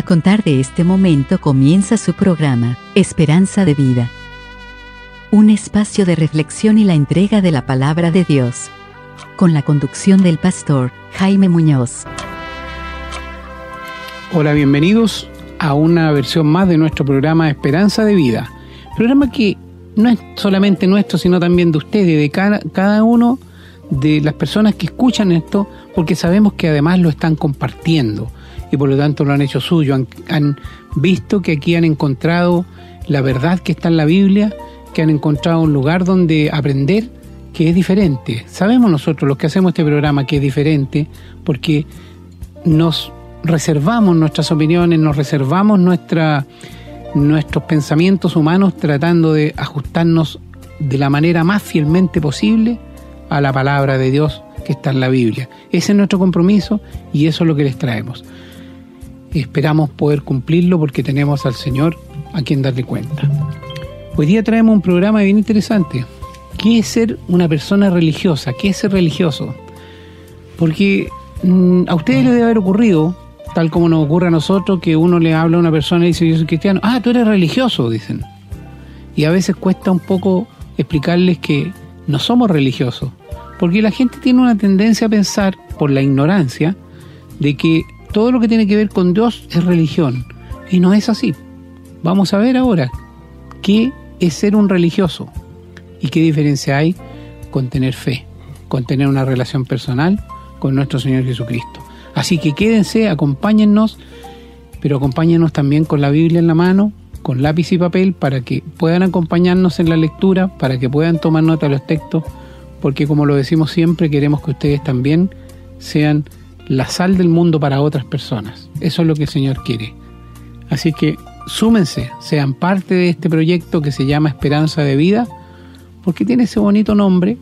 A contar de este momento comienza su programa, Esperanza de Vida. Un espacio de reflexión y la entrega de la palabra de Dios. Con la conducción del pastor Jaime Muñoz. Hola, bienvenidos a una versión más de nuestro programa Esperanza de Vida. Programa que no es solamente nuestro, sino también de ustedes, de cada, cada uno de las personas que escuchan esto, porque sabemos que además lo están compartiendo y por lo tanto lo han hecho suyo. Han, visto que aquí han encontrado la verdad que está en la Biblia, que han encontrado un lugar donde aprender que es diferente. Sabemos nosotros los que hacemos este programa que es diferente porque nos reservamos nuestras opiniones, nos reservamos nuestra, nuestros pensamientos humanos tratando de ajustarnos de la manera más fielmente posible a la palabra de Dios que está en la Biblia. Ese es nuestro compromiso y eso es lo que les traemos esperamos poder cumplirlo porque tenemos al Señor a quien darle cuenta. Hoy día traemos un programa bien interesante. ¿Qué es ser una persona religiosa? ¿Qué es ser religioso? Porque mm, a ustedes les debe haber ocurrido, tal como nos ocurre a nosotros, que uno le habla a una persona y dice, yo soy cristiano. Ah, tú eres religioso, dicen. Y a veces cuesta un poco explicarles que no somos religiosos. Porque la gente tiene una tendencia a pensar, por la ignorancia, de que todo lo que tiene que ver con Dios es religión. Y no es así. Vamos a ver ahora qué es ser un religioso y qué diferencia hay con tener fe, con tener una relación personal con nuestro Señor Jesucristo. Así que quédense, acompáñennos, pero acompáñennos también con la Biblia en la mano, con lápiz y papel, para que puedan acompañarnos en la lectura, para que puedan tomar nota de los textos, porque como lo decimos siempre, queremos que ustedes también sean la sal del mundo para otras personas. Eso es lo que el Señor quiere. Así que súmense, sean parte de este proyecto que se llama Esperanza de Vida, porque tiene ese bonito nombre,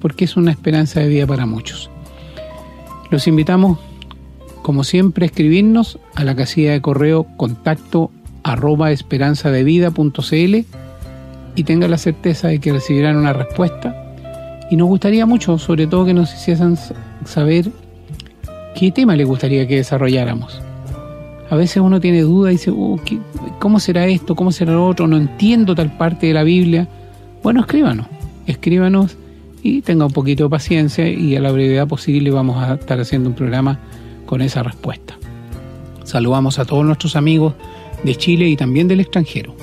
porque es una esperanza de vida para muchos. Los invitamos, como siempre, a escribirnos a la casilla de correo contacto arroba esperanzadevida.cl y tengan la certeza de que recibirán una respuesta. Y nos gustaría mucho, sobre todo, que nos hiciesen saber ¿qué tema le gustaría que desarrolláramos? A veces uno tiene duda y dice, uh, ¿cómo será esto? ¿Cómo será lo otro? No entiendo tal parte de la Biblia. Bueno, escríbanos, escríbanos y tenga un poquito de paciencia y a la brevedad posible vamos a estar haciendo un programa con esa respuesta. Saludamos a todos nuestros amigos de Chile y también del extranjero,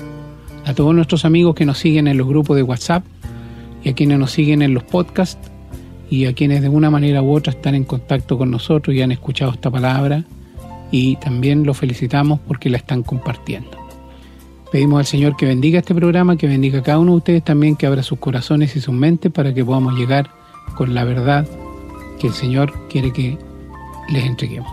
a todos nuestros amigos que nos siguen en los grupos de WhatsApp y a quienes nos siguen en los podcasts y a quienes de una manera u otra están en contacto con nosotros y han escuchado esta palabra y también los felicitamos porque la están compartiendo. Pedimos al Señor que bendiga este programa, que bendiga a cada uno de ustedes también, que abra sus corazones y sus mentes para que podamos llegar con la verdad que el Señor quiere que les entreguemos.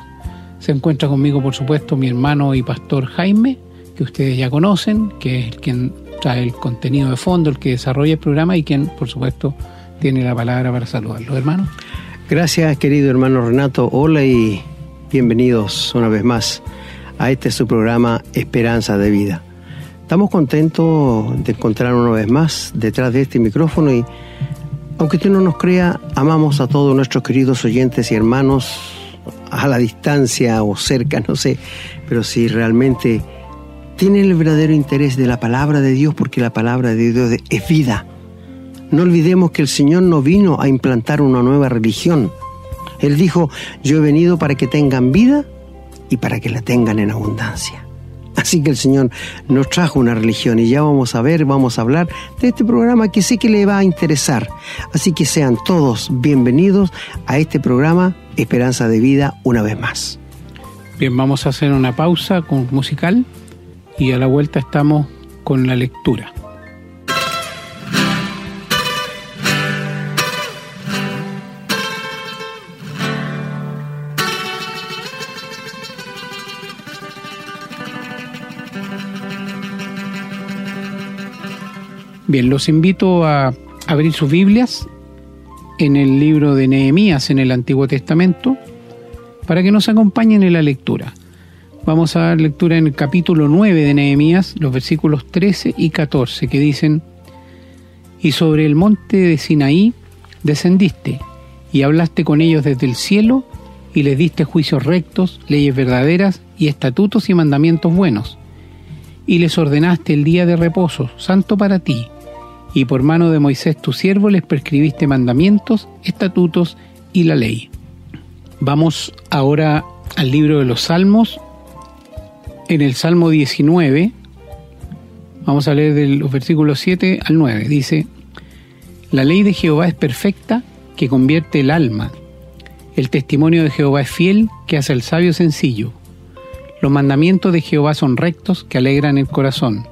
Se encuentra conmigo, por supuesto, mi hermano y pastor Jaime, que ustedes ya conocen, que es quien trae el contenido de fondo, el que desarrolla el programa y quien, por supuesto, tiene la palabra para saludarlos, hermano. Gracias, querido hermano Renato. Hola y bienvenidos una vez más a este su programa Esperanza de Vida. Estamos contentos de encontrar una vez más detrás de este micrófono y, aunque usted no nos crea, amamos a todos nuestros queridos oyentes y hermanos a la distancia o cerca, no sé, pero si realmente tienen el verdadero interés de la palabra de Dios, porque la palabra de Dios es vida no olvidemos que el Señor no vino a implantar una nueva religión. Él dijo, yo he venido para que tengan vida y para que la tengan en abundancia. Así que el Señor nos trajo una religión y ya vamos a ver, vamos a hablar de este programa que sé que le va a interesar. Así que sean todos bienvenidos a este programa Esperanza de Vida una vez más. Bien, vamos a hacer una pausa con musical y a la vuelta estamos con la lectura. Bien, los invito a abrir sus Biblias en el libro de Nehemías en el Antiguo Testamento para que nos acompañen en la lectura. Vamos a dar lectura en el capítulo 9 de Nehemías, los versículos 13 y 14, que dicen, Y sobre el monte de Sinaí descendiste, y hablaste con ellos desde el cielo, y les diste juicios rectos, leyes verdaderas y estatutos y mandamientos buenos. Y les ordenaste el día de reposo, santo para ti, y por mano de Moisés tu siervo les prescribiste mandamientos, estatutos y la ley. Vamos ahora al libro de los Salmos. En el Salmo 19, vamos a leer de los versículos 7 al 9, dice, La ley de Jehová es perfecta, que convierte el alma. El testimonio de Jehová es fiel, que hace el sabio sencillo. Los mandamientos de Jehová son rectos, que alegran el corazón.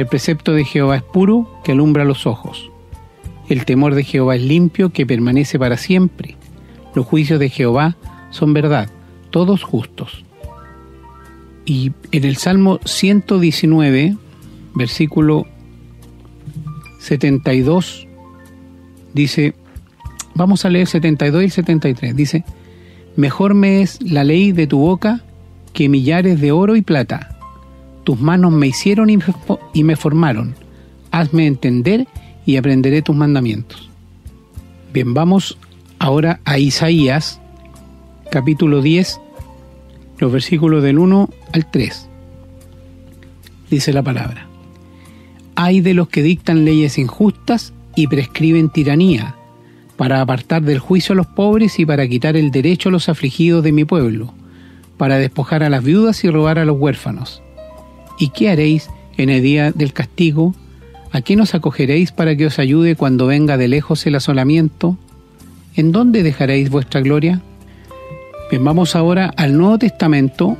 El precepto de Jehová es puro, que alumbra los ojos. El temor de Jehová es limpio, que permanece para siempre. Los juicios de Jehová son verdad, todos justos. Y en el Salmo 119, versículo 72, dice, vamos a leer 72 y 73, dice, mejor me es la ley de tu boca que millares de oro y plata. Tus manos me hicieron y me formaron. Hazme entender y aprenderé tus mandamientos. Bien, vamos ahora a Isaías, capítulo 10, los versículos del 1 al 3. Dice la palabra. Hay de los que dictan leyes injustas y prescriben tiranía, para apartar del juicio a los pobres y para quitar el derecho a los afligidos de mi pueblo, para despojar a las viudas y robar a los huérfanos. ¿Y qué haréis en el día del castigo? ¿A quién os acogeréis para que os ayude cuando venga de lejos el asolamiento? ¿En dónde dejaréis vuestra gloria? Bien, vamos ahora al Nuevo Testamento,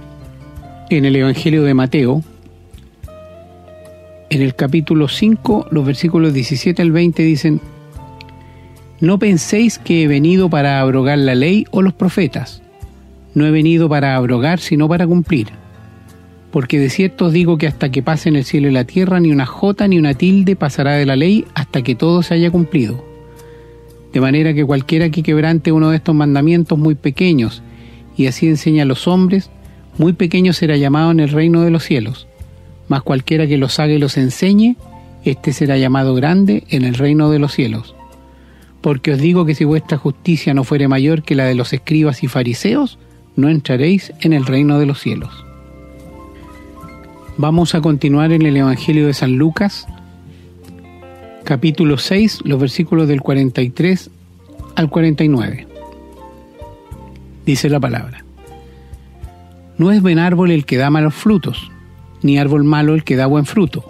en el Evangelio de Mateo, en el capítulo 5, los versículos 17 al 20 dicen, No penséis que he venido para abrogar la ley o los profetas. No he venido para abrogar, sino para cumplir. Porque de cierto os digo que hasta que pasen el cielo y la tierra, ni una jota ni una tilde pasará de la ley hasta que todo se haya cumplido. De manera que cualquiera que quebrante uno de estos mandamientos muy pequeños, y así enseña a los hombres, muy pequeño será llamado en el reino de los cielos mas cualquiera que los haga y los enseñe, éste será llamado grande en el reino de los cielos. Porque os digo que si vuestra justicia no fuere mayor que la de los escribas y fariseos, no entraréis en el reino de los cielos. Vamos a continuar en el Evangelio de San Lucas, capítulo 6, los versículos del 43 al 49. Dice la palabra. No es buen árbol el que da malos frutos ni árbol malo el que da buen fruto.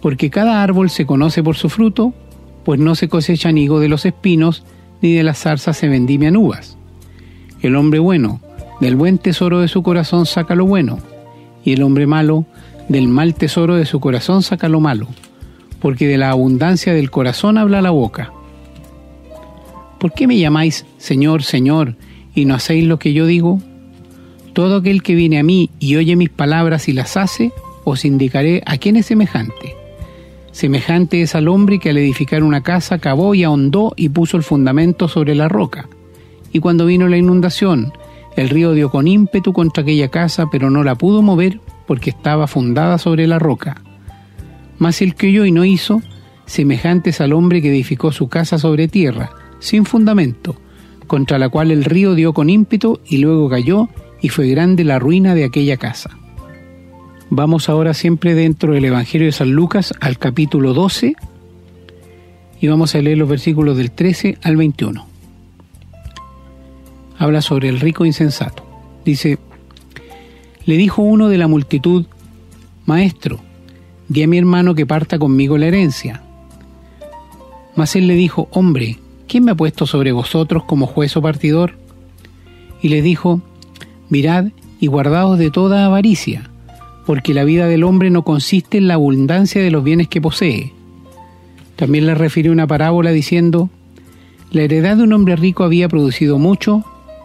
Porque cada árbol se conoce por su fruto, pues no se cosechan higo de los espinos, ni de las zarzas se vendimian uvas. El hombre bueno, del buen tesoro de su corazón saca lo bueno, y el hombre malo, del mal tesoro de su corazón saca lo malo, porque de la abundancia del corazón habla la boca. ¿Por qué me llamáis Señor, Señor, y no hacéis lo que yo digo? Todo aquel que viene a mí y oye mis palabras y las hace, os indicaré a quién es semejante. Semejante es al hombre que al edificar una casa cavó y ahondó y puso el fundamento sobre la roca. Y cuando vino la inundación, el río dio con ímpetu contra aquella casa, pero no la pudo mover porque estaba fundada sobre la roca. Mas el que oyó y no hizo, semejante es al hombre que edificó su casa sobre tierra, sin fundamento, contra la cual el río dio con ímpetu y luego cayó y fue grande la ruina de aquella casa. Vamos ahora siempre dentro del Evangelio de San Lucas al capítulo 12 y vamos a leer los versículos del 13 al 21. Habla sobre el rico insensato. Dice, le dijo uno de la multitud, Maestro, di a mi hermano que parta conmigo la herencia. Mas él le dijo, Hombre, ¿quién me ha puesto sobre vosotros como juez o partidor? Y le dijo, Mirad y guardaos de toda avaricia, porque la vida del hombre no consiste en la abundancia de los bienes que posee. También le refirió una parábola diciendo, la heredad de un hombre rico había producido mucho,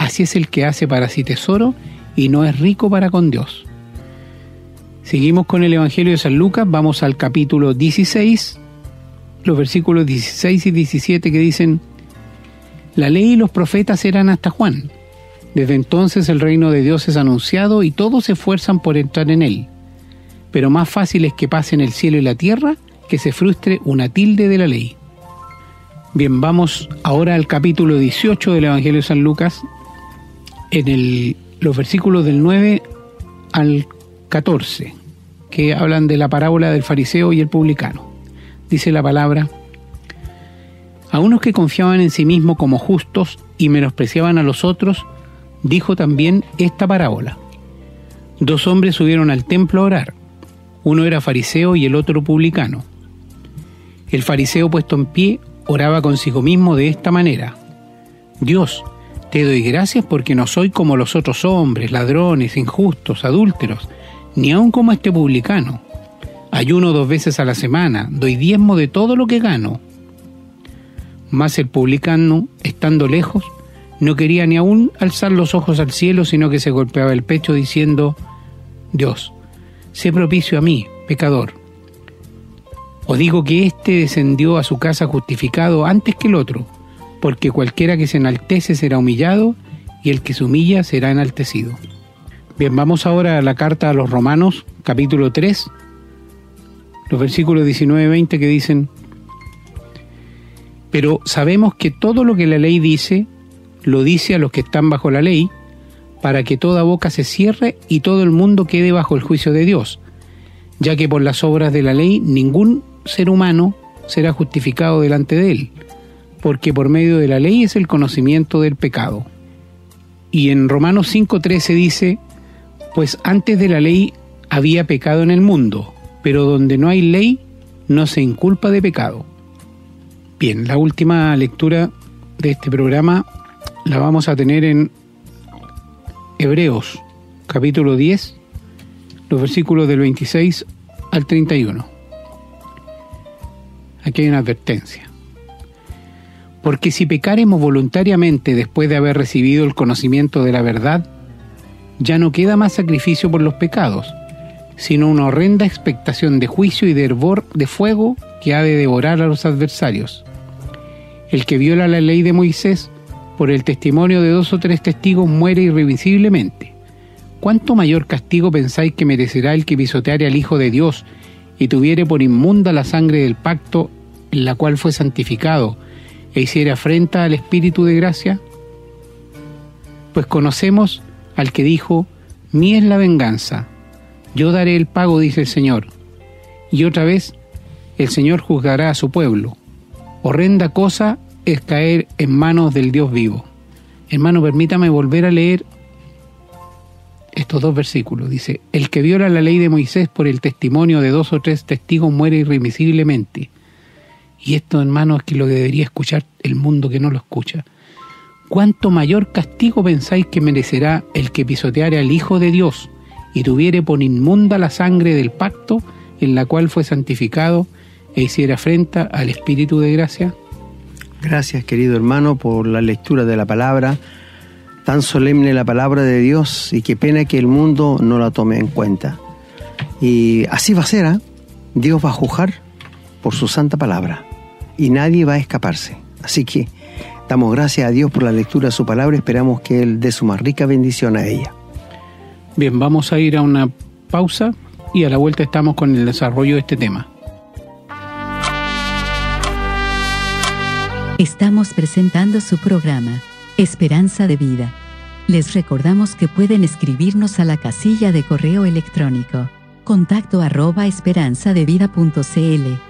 Así es el que hace para sí tesoro y no es rico para con Dios. Seguimos con el Evangelio de San Lucas, vamos al capítulo 16, los versículos 16 y 17 que dicen, La ley y los profetas eran hasta Juan. Desde entonces el reino de Dios es anunciado y todos se esfuerzan por entrar en él. Pero más fácil es que pasen el cielo y la tierra que se frustre una tilde de la ley. Bien, vamos ahora al capítulo 18 del Evangelio de San Lucas, en los versículos del 9 al 14, que hablan de la parábola del fariseo y el publicano. Dice la palabra, a unos que confiaban en sí mismos como justos y menospreciaban a los otros, dijo también esta parábola. Dos hombres subieron al templo a orar. Uno era fariseo y el otro publicano. El fariseo puesto en pie oraba consigo mismo de esta manera. Dios, te doy gracias porque no soy como los otros hombres, ladrones, injustos, adúlteros, ni aun como este publicano. Ayuno dos veces a la semana, doy diezmo de todo lo que gano. Mas el publicano, estando lejos, no quería ni aún alzar los ojos al cielo, sino que se golpeaba el pecho diciendo, Dios, sé propicio a mí, pecador. Os digo que éste descendió a su casa justificado antes que el otro, porque cualquiera que se enaltece será humillado, y el que se humilla será enaltecido. Bien, vamos ahora a la carta a los Romanos, capítulo 3, los versículos 19 y 20 que dicen, Pero sabemos que todo lo que la ley dice, lo dice a los que están bajo la ley, para que toda boca se cierre y todo el mundo quede bajo el juicio de Dios, ya que por las obras de la ley ningún ser humano será justificado delante de él, porque por medio de la ley es el conocimiento del pecado. Y en Romanos 5.13 dice, pues antes de la ley había pecado en el mundo, pero donde no hay ley no se inculpa de pecado. Bien, la última lectura de este programa la vamos a tener en Hebreos, capítulo 10, los versículos del 26 al 31. Aquí hay una advertencia. Porque si pecaremos voluntariamente después de haber recibido el conocimiento de la verdad, ya no queda más sacrificio por los pecados, sino una horrenda expectación de juicio y de hervor de fuego que ha de devorar a los adversarios. El que viola la ley de Moisés por el testimonio de dos o tres testigos muere irrevisiblemente. ¿Cuánto mayor castigo pensáis que merecerá el que pisoteare al Hijo de Dios y tuviere por inmunda la sangre del pacto en la cual fue santificado e hiciera afrenta al Espíritu de gracia? Pues conocemos al que dijo, mí es la venganza, yo daré el pago, dice el Señor. Y otra vez, el Señor juzgará a su pueblo. Horrenda cosa es caer en manos del Dios vivo. Hermano, permítame volver a leer estos dos versículos. Dice, el que viola la ley de Moisés por el testimonio de dos o tres testigos muere irremisiblemente. Y esto, hermano, es que lo debería escuchar el mundo que no lo escucha. ¿Cuánto mayor castigo pensáis que merecerá el que pisoteare al Hijo de Dios y tuviere por inmunda la sangre del pacto en la cual fue santificado e hiciera afrenta al Espíritu de gracia? Gracias, querido hermano, por la lectura de la palabra. Tan solemne la palabra de Dios y qué pena que el mundo no la tome en cuenta. Y así va a ser, ¿eh? Dios va a juzgar por su santa palabra y nadie va a escaparse. Así que damos gracias a Dios por la lectura de su palabra y esperamos que Él dé su más rica bendición a ella. Bien, vamos a ir a una pausa y a la vuelta estamos con el desarrollo de este tema. Estamos presentando su programa, Esperanza de Vida. Les recordamos que pueden escribirnos a la casilla de correo electrónico, contacto arroba esperanzadevida.cl.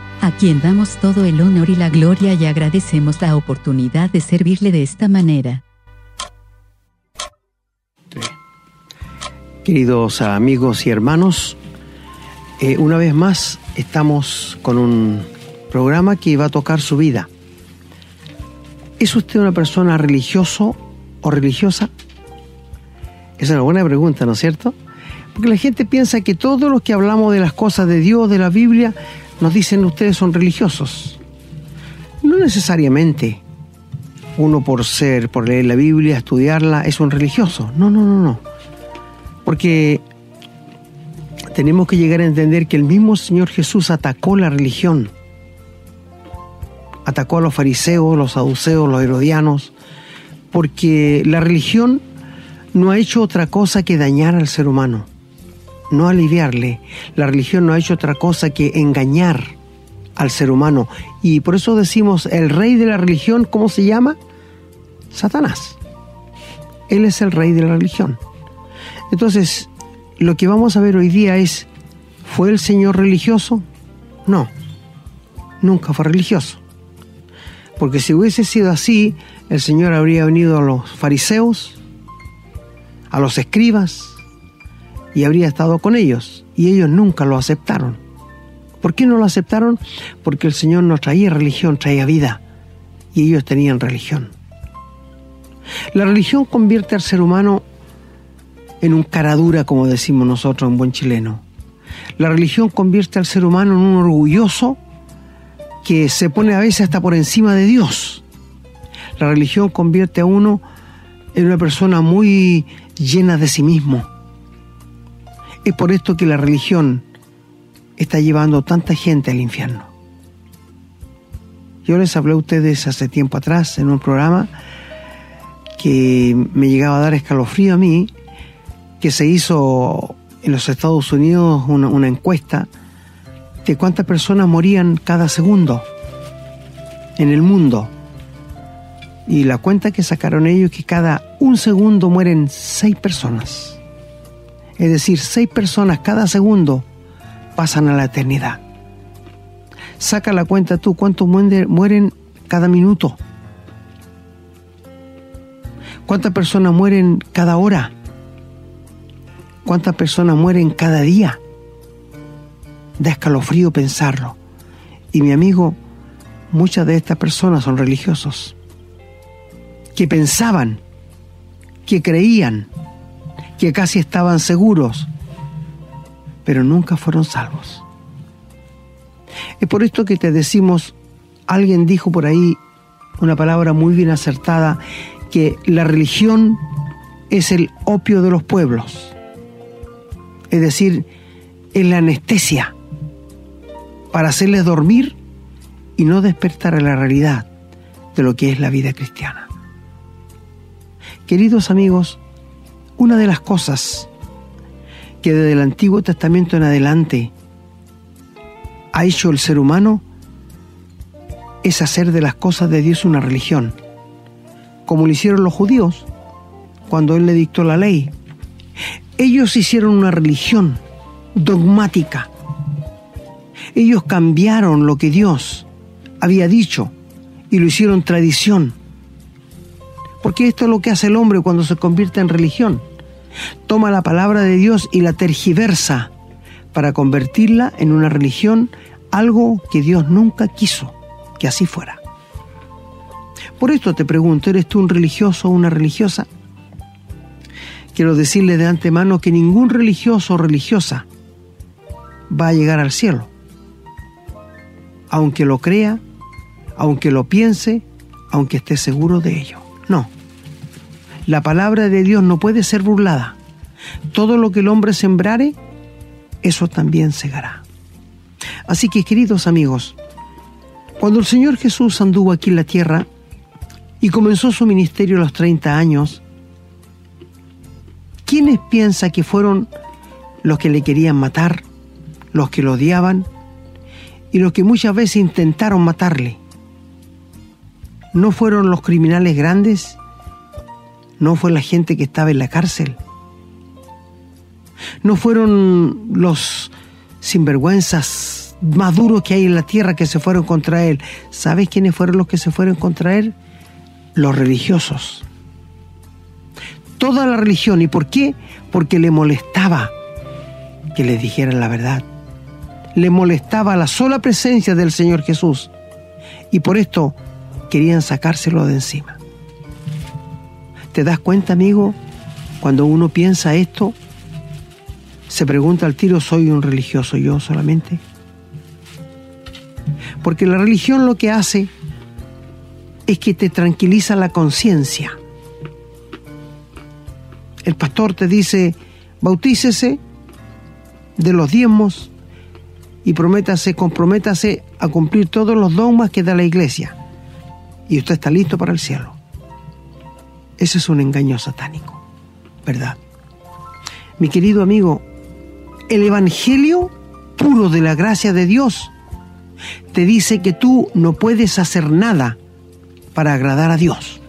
a quien damos todo el honor y la gloria y agradecemos la oportunidad de servirle de esta manera. Queridos amigos y hermanos, Eh, una vez más estamos con un programa que va a tocar su vida. ¿Es usted una persona religioso o religiosa? Es una buena pregunta, ¿no es cierto? Porque la gente piensa que todos los que hablamos de las cosas de Dios, de la Biblia, nos dicen ustedes son religiosos. No necesariamente uno por ser, por leer la Biblia, estudiarla, es un religioso. No, no, no, no. Porque tenemos que llegar a entender que el mismo Señor Jesús atacó la religión. Atacó a los fariseos, los saduceos, los herodianos, porque la religión no ha hecho otra cosa que dañar al ser humano, no aliviarle. La religión no ha hecho otra cosa que engañar al ser humano. Y por eso decimos, el rey de la religión, ¿cómo se llama? Satanás. Él es el rey de la religión. Entonces, lo que vamos a ver hoy día es, ¿fue el Señor religioso? No, nunca fue religioso. Porque si hubiese sido así, el Señor habría venido a los fariseos, a los escribas, y habría estado con ellos, y ellos nunca lo aceptaron. ¿Por qué no lo aceptaron? Porque el Señor no traía religión, traía vida, y ellos tenían religión. La religión convierte al ser humano en un cara dura, como decimos nosotros en buen chileno. La religión convierte al ser humano en un orgulloso que se pone a veces hasta por encima de Dios. La religión convierte a uno en una persona muy llena de sí mismo. Es por esto que la religión está llevando tanta gente al infierno. Yo les hablé a ustedes hace tiempo atrás en un programa que me llegaba a dar escalofrío a mí que se hizo en los Estados Unidos una, encuesta de cuántas personas morían cada segundo en el mundo. Y la cuenta que sacaron ellos es que cada un segundo mueren seis personas. Es decir, seis personas cada segundo pasan a la eternidad. Saca la cuenta tú, ¿cuántos mueren cada minuto? ¿Cuántas personas mueren cada hora? ¿Cuántas personas mueren cada día? Da escalofrío pensarlo. Y mi amigo, muchas de estas personas son religiosos, que pensaban, que creían, que casi estaban seguros, pero nunca fueron salvos. Es por esto que te decimos, alguien dijo por ahí una palabra muy bien acertada, que la religión es el opio de los pueblos es decir, en la anestesia, para hacerles dormir y no despertar a la realidad de lo que es la vida cristiana. Queridos amigos, una de las cosas que desde el Antiguo Testamento en adelante ha hecho el ser humano es hacer de las cosas de Dios una religión, como lo hicieron los judíos cuando Él le dictó la ley ellos hicieron una religión dogmática. Ellos cambiaron lo que Dios había dicho y lo hicieron tradición. Porque esto es lo que hace el hombre cuando se convierte en religión. Toma la palabra de Dios y la tergiversa para convertirla en una religión, algo que Dios nunca quiso que así fuera. Por esto te pregunto, ¿eres tú un religioso o una religiosa? quiero decirle de antemano que ningún religioso o religiosa va a llegar al cielo. Aunque lo crea, aunque lo piense, aunque esté seguro de ello. No. La palabra de Dios no puede ser burlada. Todo lo que el hombre sembrare, eso también segará. Así que, queridos amigos, cuando el Señor Jesús anduvo aquí en la tierra y comenzó su ministerio a los 30 años, ¿quiénes piensa que fueron los que le querían matar, los que lo odiaban y los que muchas veces intentaron matarle? ¿No fueron los criminales grandes? ¿No fue la gente que estaba en la cárcel? ¿No fueron los sinvergüenzas más duros que hay en la tierra que se fueron contra él? ¿Sabes quiénes fueron los que se fueron contra él? Los religiosos toda la religión. ¿Y por qué? Porque le molestaba que le dijeran la verdad. le molestaba la sola presencia del Señor Jesús y por esto querían sacárselo de encima. ¿Te das cuenta, amigo? Cuando uno piensa esto, se pregunta al tiro, ¿soy un religioso yo solamente? Porque la religión lo que hace es que te tranquiliza la conciencia. El pastor te dice, bautícese de los diezmos y prométase, comprométase a cumplir todos los dogmas que da la iglesia. Y usted está listo para el cielo. Ese es un engaño satánico, ¿verdad? Mi querido amigo, el Evangelio puro de la gracia de Dios te dice que tú no puedes hacer nada para agradar a Dios.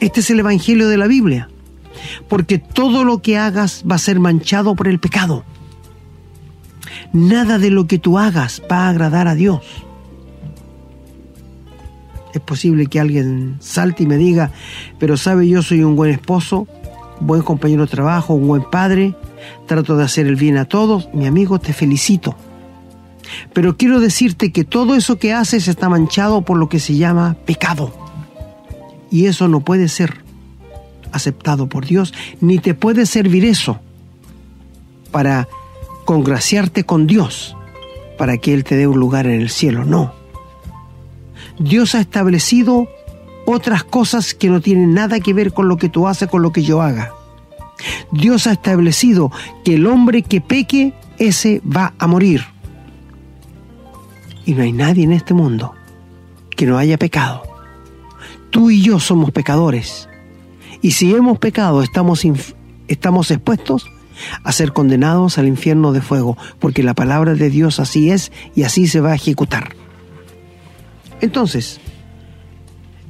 Este es el Evangelio de la Biblia, porque todo lo que hagas va a ser manchado por el pecado. Nada de lo que tú hagas va a agradar a Dios. Es posible que alguien salte y me diga, pero sabe, yo soy un buen esposo, buen compañero de trabajo, un buen padre, trato de hacer el bien a todos, mi amigo, te felicito. Pero quiero decirte que todo eso que haces está manchado por lo que se llama pecado. Y eso no puede ser aceptado por Dios, ni te puede servir eso para congraciarte con Dios, para que Él te dé un lugar en el cielo. No. Dios ha establecido otras cosas que no tienen nada que ver con lo que tú haces, con lo que yo haga. Dios ha establecido que el hombre que peque, ese va a morir. Y no hay nadie en este mundo que no haya pecado. Tú y yo somos pecadores. Y si hemos pecado, estamos, estamos expuestos a ser condenados al infierno de fuego, porque la palabra de Dios así es y así se va a ejecutar. Entonces,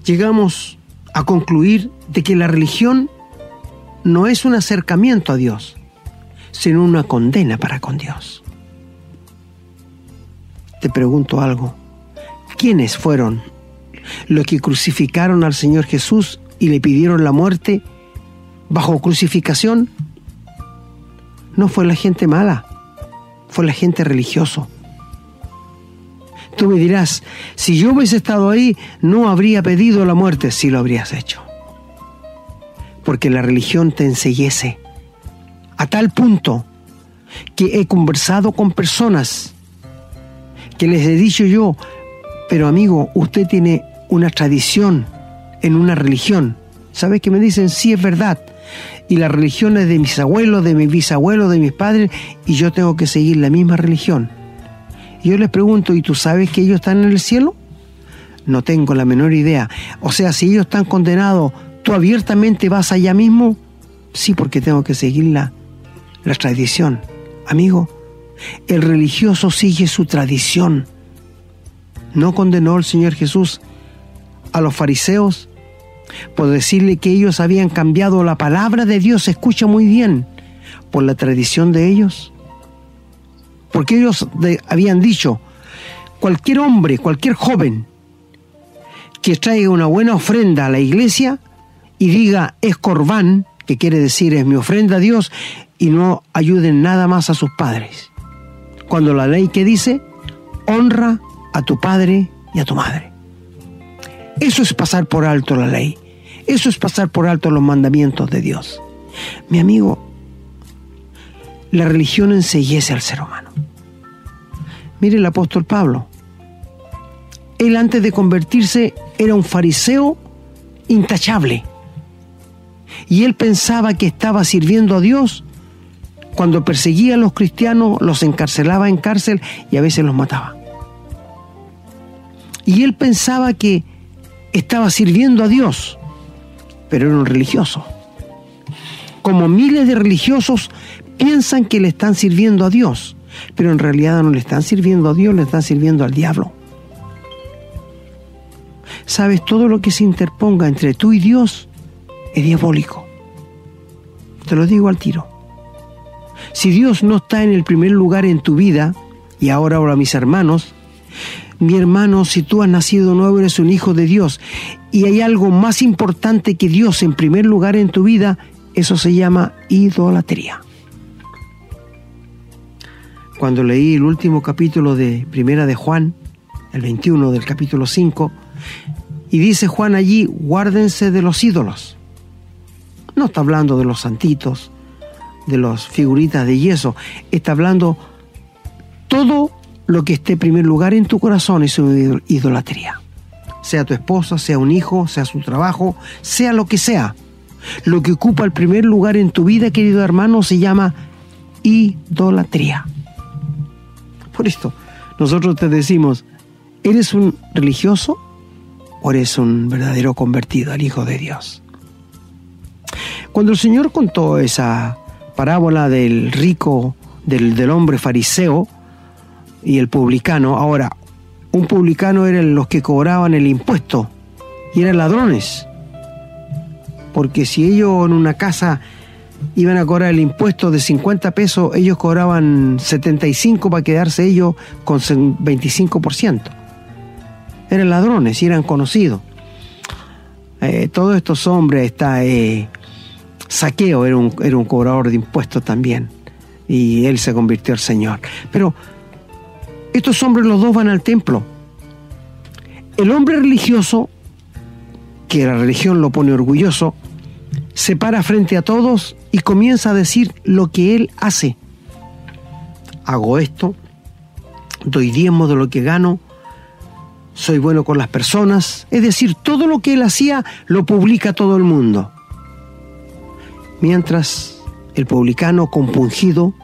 llegamos a concluir de que la religión no es un acercamiento a Dios, sino una condena para con Dios te pregunto algo. ¿Quiénes fueron los que crucificaron al Señor Jesús y le pidieron la muerte bajo crucificación? No fue la gente mala, fue la gente religioso. Tú me dirás, si yo hubiese estado ahí, no habría pedido la muerte, si lo habrías hecho. Porque la religión te enseguece a tal punto que he conversado con personas que les he dicho yo, pero amigo, usted tiene una tradición en una religión. ¿Sabes qué me dicen? Sí, es verdad. Y la religión es de mis abuelos, de mis bisabuelos, de mis padres, y yo tengo que seguir la misma religión. Yo les pregunto, ¿y tú sabes que ellos están en el cielo? No tengo la menor idea. O sea, si ellos están condenados, ¿tú abiertamente vas allá mismo? Sí, porque tengo que seguir la, la tradición. Amigo, el religioso sigue su tradición. ¿No condenó el Señor Jesús a los fariseos por decirle que ellos habían cambiado la palabra de Dios? Escucha muy bien, por la tradición de ellos. Porque ellos habían dicho, cualquier hombre, cualquier joven que traiga una buena ofrenda a la iglesia y diga es corbán, que quiere decir es mi ofrenda a Dios, y no ayuden nada más a sus padres cuando la ley que dice, honra a tu padre y a tu madre. Eso es pasar por alto la ley. Eso es pasar por alto los mandamientos de Dios. Mi amigo, la religión enseguece al ser humano. Mire el apóstol Pablo. Él antes de convertirse era un fariseo intachable. Y él pensaba que estaba sirviendo a Dios cuando perseguía a los cristianos, los encarcelaba en cárcel y a veces los mataba. Y él pensaba que estaba sirviendo a Dios, pero era un religioso. Como miles de religiosos piensan que le están sirviendo a Dios, pero en realidad no le están sirviendo a Dios, le están sirviendo al diablo. Sabes, todo lo que se interponga entre tú y Dios es diabólico. Te lo digo al tiro. Si Dios no está en el primer lugar en tu vida, y ahora ahora mis hermanos, mi hermano, si tú has nacido nuevo, eres un hijo de Dios, y hay algo más importante que Dios en primer lugar en tu vida, eso se llama idolatría. cuando leí el último capítulo de Primera de Juan, el 21 del capítulo 5, y dice Juan allí, guárdense de los ídolos. No está hablando de los santitos, de las figuritas de yeso, está hablando todo lo que esté en primer lugar en tu corazón es su idolatría. Sea tu esposa, sea un hijo, sea su trabajo, sea lo que sea. Lo que ocupa el primer lugar en tu vida, querido hermano, se llama idolatría. Por esto, nosotros te decimos, ¿eres un religioso o eres un verdadero convertido al Hijo de Dios? Cuando el Señor contó esa parábola del rico, del, del hombre fariseo y el publicano, ahora, un publicano eran los que cobraban el impuesto y eran ladrones. Porque si ellos en una casa iban a cobrar el impuesto de 50 pesos, ellos cobraban 75 para quedarse ellos con 25%. Eran ladrones y eran conocidos. Eh, todos estos hombres, está eh, Saqueo era un, era un cobrador de impuestos también, y él se convirtió al Señor. Pero estos hombres los dos van al templo. El hombre religioso, que la religión lo pone orgulloso, se para frente a todos y comienza a decir lo que él hace. Hago esto, doy diezmo de lo que gano, soy bueno con las personas, es decir, todo lo que él hacía lo publica todo el mundo. Mientras el publicano compungido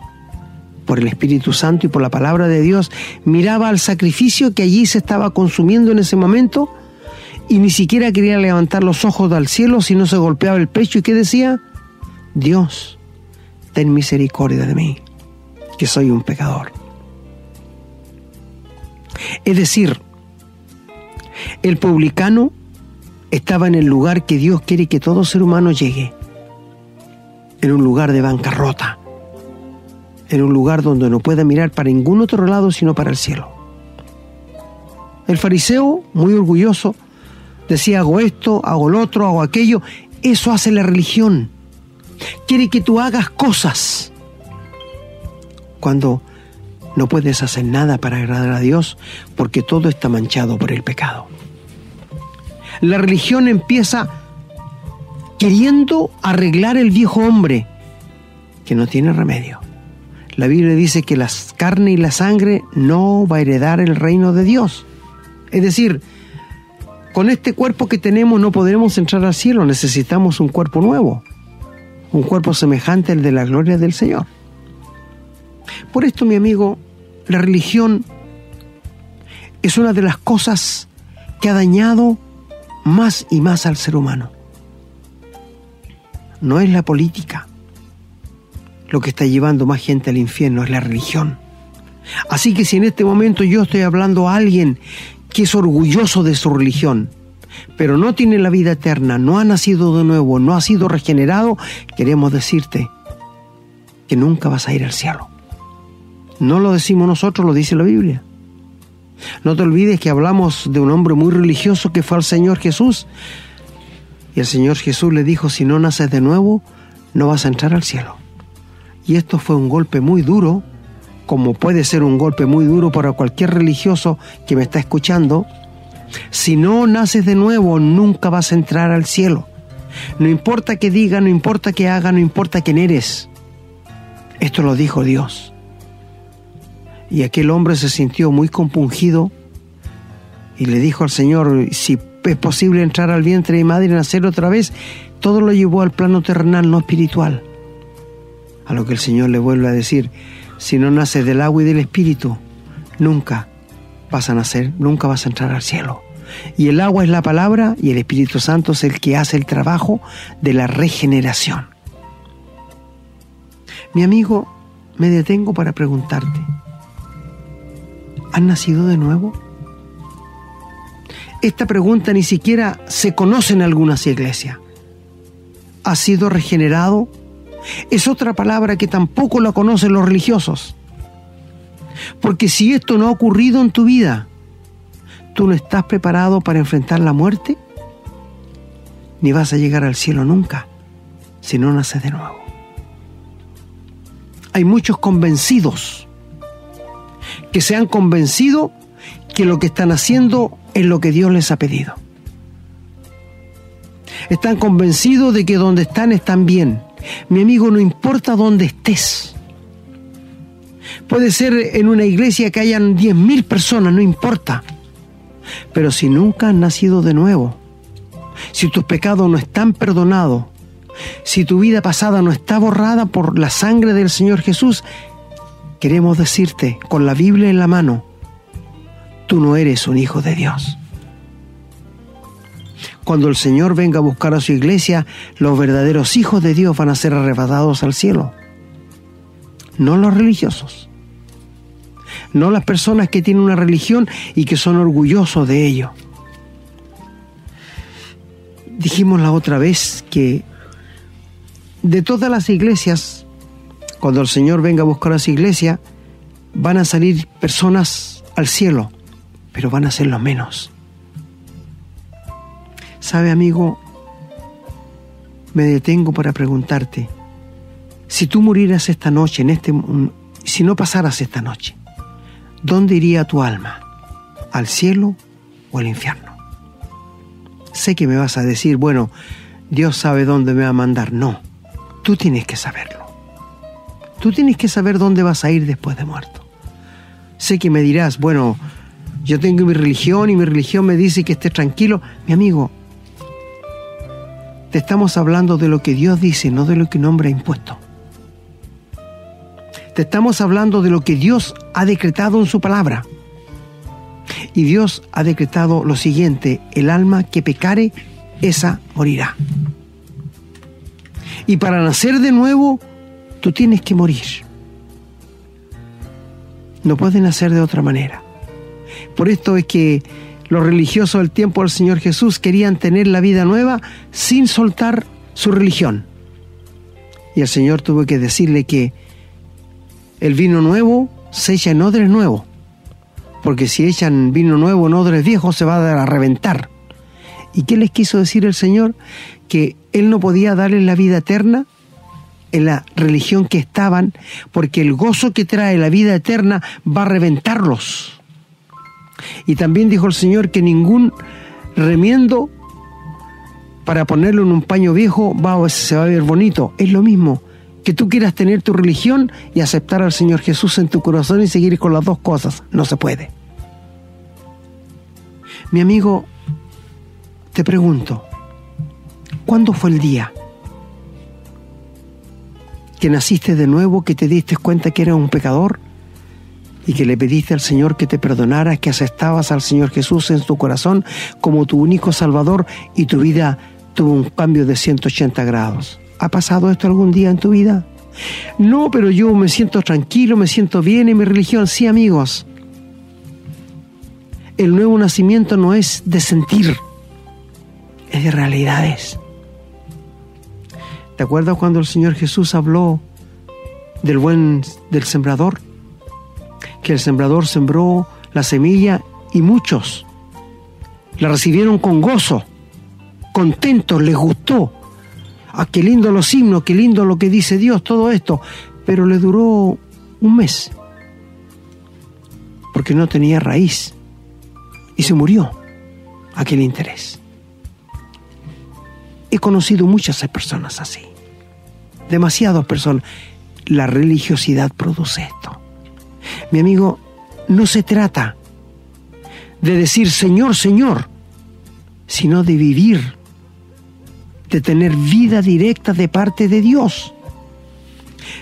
por el Espíritu Santo y por la palabra de Dios miraba al sacrificio que allí se estaba consumiendo en ese momento y ni siquiera quería levantar los ojos al cielo si no se golpeaba el pecho y que decía, Dios, ten misericordia de mí, que soy un pecador. Es decir, el publicano estaba en el lugar que Dios quiere que todo ser humano llegue, en un lugar de bancarrota, en un lugar donde no pueda mirar para ningún otro lado sino para el cielo. El fariseo, muy orgulloso, decía hago esto, hago lo otro, hago aquello. Eso hace la religión quiere que tú hagas cosas cuando no puedes hacer nada para agradar a Dios porque todo está manchado por el pecado. La religión empieza queriendo arreglar el viejo hombre que no tiene remedio. La Biblia dice que la carne y la sangre no va a heredar el reino de Dios. Es decir, con este cuerpo que tenemos no podremos entrar al cielo, necesitamos un cuerpo nuevo un cuerpo semejante al de la gloria del Señor. Por esto, mi amigo, la religión es una de las cosas que ha dañado más y más al ser humano. No es la política lo que está llevando más gente al infierno, es la religión. Así que si en este momento yo estoy hablando a alguien que es orgulloso de su religión, pero no tiene la vida eterna, no ha nacido de nuevo, no ha sido regenerado, queremos decirte que nunca vas a ir al cielo. No lo decimos nosotros, lo dice la Biblia. No te olvides que hablamos de un hombre muy religioso que fue al Señor Jesús. Y el Señor Jesús le dijo, si no naces de nuevo, no vas a entrar al cielo. Y esto fue un golpe muy duro, como puede ser un golpe muy duro para cualquier religioso que me está escuchando, si no naces de nuevo, nunca vas a entrar al cielo. No importa qué diga, no importa qué haga, no importa quién eres. Esto lo dijo Dios. Y aquel hombre se sintió muy compungido y le dijo al Señor, si es posible entrar al vientre de madre y nacer otra vez, todo lo llevó al plano terrenal, no espiritual. A lo que el Señor le vuelve a decir, si no naces del agua y del espíritu, nunca vas a nacer, nunca vas a entrar al cielo. Y el agua es la palabra y el Espíritu Santo es el que hace el trabajo de la regeneración. Mi amigo, me detengo para preguntarte, ¿has nacido de nuevo? Esta pregunta ni siquiera se conoce en algunas iglesias. ¿Has sido regenerado? Es otra palabra que tampoco la conocen los religiosos. Porque si esto no ha ocurrido en tu vida, tú no estás preparado para enfrentar la muerte, ni vas a llegar al cielo nunca si no naces de nuevo. Hay muchos convencidos que se han convencido que lo que están haciendo es lo que Dios les ha pedido. Están convencidos de que donde están están bien. Mi amigo, no importa dónde estés. Puede ser en una iglesia que hayan 10.000 personas, no importa. Pero si nunca has nacido de nuevo, si tus pecados no están perdonados, si tu vida pasada no está borrada por la sangre del Señor Jesús, queremos decirte con la Biblia en la mano, tú no eres un hijo de Dios. Cuando el Señor venga a buscar a su iglesia, los verdaderos hijos de Dios van a ser arrebatados al cielo. No los religiosos. No las personas que tienen una religión y que son orgullosos de ello. Dijimos la otra vez que de todas las iglesias, cuando el Señor venga a buscar a su iglesia, van a salir personas al cielo, pero van a ser los menos. ¿Sabe, amigo? Me detengo para preguntarte, si tú murieras esta noche, en este, si no pasaras esta noche, ¿dónde iría tu alma? ¿Al cielo o al infierno? Sé que me vas a decir, bueno, Dios sabe dónde me va a mandar. No, tú tienes que saberlo. Tú tienes que saber dónde vas a ir después de muerto. Sé que me dirás, bueno, yo tengo mi religión y mi religión me dice que estés tranquilo. Mi amigo, te estamos hablando de lo que Dios dice, no de lo que un hombre ha impuesto. Te estamos hablando de lo que Dios ha decretado en su palabra. Y Dios ha decretado lo siguiente, el alma que pecare, esa morirá. Y para nacer de nuevo, tú tienes que morir. No puedes nacer de otra manera. Por esto es que los religiosos del tiempo del Señor Jesús querían tener la vida nueva sin soltar su religión. Y el Señor tuvo que decirle que el vino nuevo se echa en odres nuevos, porque si echan vino nuevo en odres viejos se va a dar a reventar. ¿Y qué les quiso decir el Señor? Que Él no podía darles la vida eterna en la religión que estaban, porque el gozo que trae la vida eterna va a reventarlos. Y también dijo el Señor que ningún remiendo para ponerlo en un paño viejo va, se va a ver bonito. Es lo mismo que tú quieras tener tu religión y aceptar al Señor Jesús en tu corazón y seguir con las dos cosas. No se puede. Mi amigo, te pregunto, ¿cuándo fue el día que naciste de nuevo, que te diste cuenta que eras un pecador? Y que le pediste al Señor que te perdonara, que aceptabas al Señor Jesús en tu corazón como tu único Salvador y tu vida tuvo un cambio de 180 grados. ¿Ha pasado esto algún día en tu vida? No, pero yo me siento tranquilo, me siento bien en mi religión. Sí, amigos. El nuevo nacimiento no es de sentir, es de realidades. ¿Te acuerdas cuando el Señor Jesús habló del buen del sembrador? Que el sembrador sembró la semilla y muchos la recibieron con gozo, contentos, les gustó. Ah, qué lindo los himnos, qué lindo lo que dice Dios, todo esto. Pero le duró un mes, porque no tenía raíz y se murió aquel interés. He conocido muchas personas así, demasiadas personas. La religiosidad produce esto. Mi amigo, no se trata de decir Señor, Señor, sino de vivir, de tener vida directa de parte de Dios.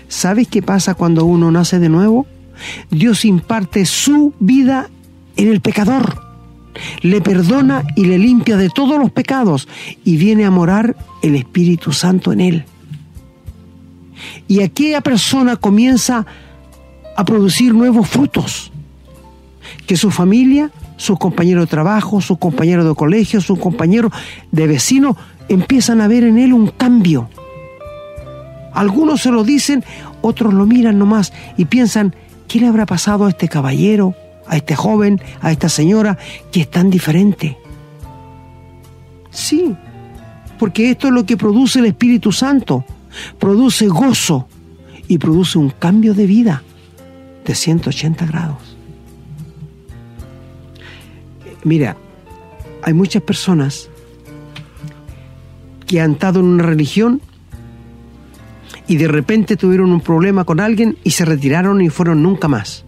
¿Sabes qué pasa cuando uno nace de nuevo? Dios imparte su vida en el pecador, le perdona y le limpia de todos los pecados y viene a morar el Espíritu Santo en él. Y aquella persona comienza a a producir nuevos frutos. Que su familia, sus compañeros de trabajo, sus compañeros de colegio, sus compañeros de vecino empiezan a ver en él un cambio. Algunos se lo dicen, otros lo miran nomás y piensan, ¿qué le habrá pasado a este caballero, a este joven, a esta señora que es tan diferente? Sí, porque esto es lo que produce el Espíritu Santo. Produce gozo y produce un cambio de vida de 180 grados. Mira, hay muchas personas que han estado en una religión y de repente tuvieron un problema con alguien y se retiraron y fueron nunca más.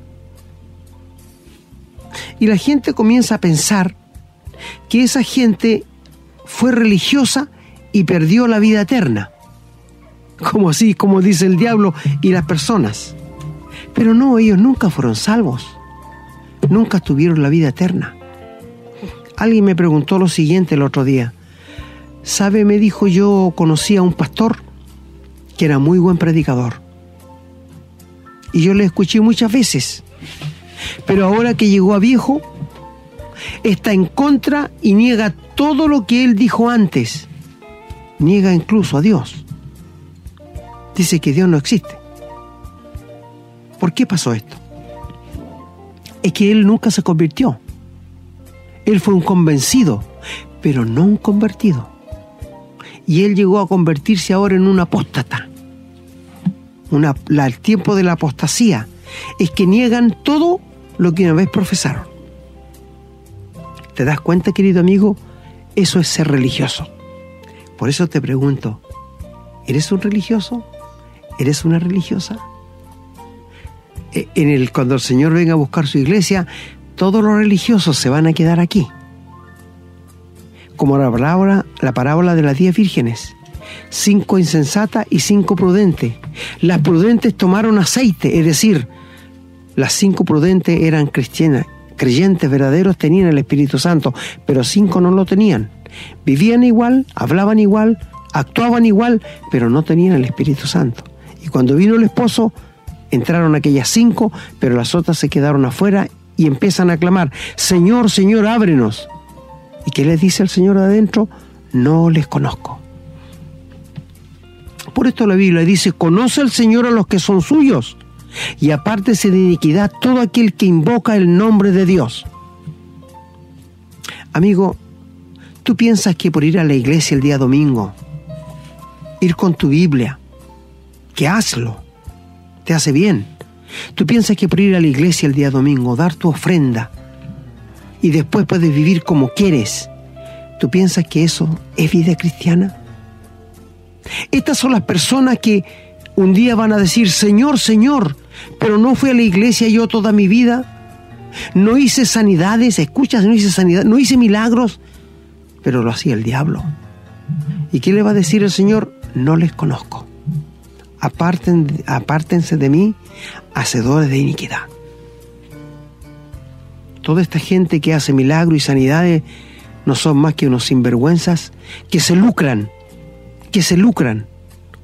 Y la gente comienza a pensar que esa gente fue religiosa y perdió la vida eterna. Como así, como dice el diablo y las personas. Pero no, ellos nunca fueron salvos. Nunca tuvieron la vida eterna. Alguien me preguntó lo siguiente el otro día. ¿Sabe? Me dijo yo conocí a un pastor que era muy buen predicador. Y yo le escuché muchas veces. Pero ahora que llegó a viejo, está en contra y niega todo lo que él dijo antes. Niega incluso a Dios. Dice que Dios no existe. ¿Por qué pasó esto? Es que él nunca se convirtió. Él fue un convencido, pero no un convertido. Y él llegó a convertirse ahora en un apóstata el tiempo de la apostasía, es que niegan todo lo que una vez profesaron. ¿Te das cuenta, querido amigo? Eso es ser religioso. Por eso te pregunto, ¿eres un religioso? ¿Eres una religiosa? E, en el, cuando el Señor venga a buscar su iglesia, todos los religiosos se van a quedar aquí. Como la la parábola de las diez vírgenes cinco insensatas y cinco prudentes. Las prudentes tomaron aceite, es decir, las cinco prudentes eran cristianas, creyentes verdaderos tenían el Espíritu Santo, pero cinco no lo tenían. Vivían igual, hablaban igual, actuaban igual, pero no tenían el Espíritu Santo. Y cuando vino el esposo, entraron aquellas cinco, pero las otras se quedaron afuera y empiezan a clamar, Señor, Señor, ábrenos. ¿Y qué les dice el Señor adentro? No les conozco. Por esto la Biblia dice, conoce al Señor a los que son suyos y apártese de iniquidad todo aquel que invoca el nombre de Dios. Amigo, tú piensas que por ir a la iglesia el día domingo, ir con tu Biblia, que hazlo, te hace bien. Tú piensas que por ir a la iglesia el día domingo, dar tu ofrenda y después puedes vivir como quieres, ¿tú piensas que eso es vida cristiana? Estas son las personas que un día van a decir, Señor, Señor, pero no fui a la iglesia yo toda mi vida. No hice sanidades, escuchas, no hice sanidad, no hice milagros, pero lo hacía el diablo. ¿Y qué le va a decir el Señor? No les conozco. Aparten, apártense de mí, hacedores de iniquidad. Toda esta gente que hace milagros y sanidades no son más que unos sinvergüenzas que se lucran que se lucran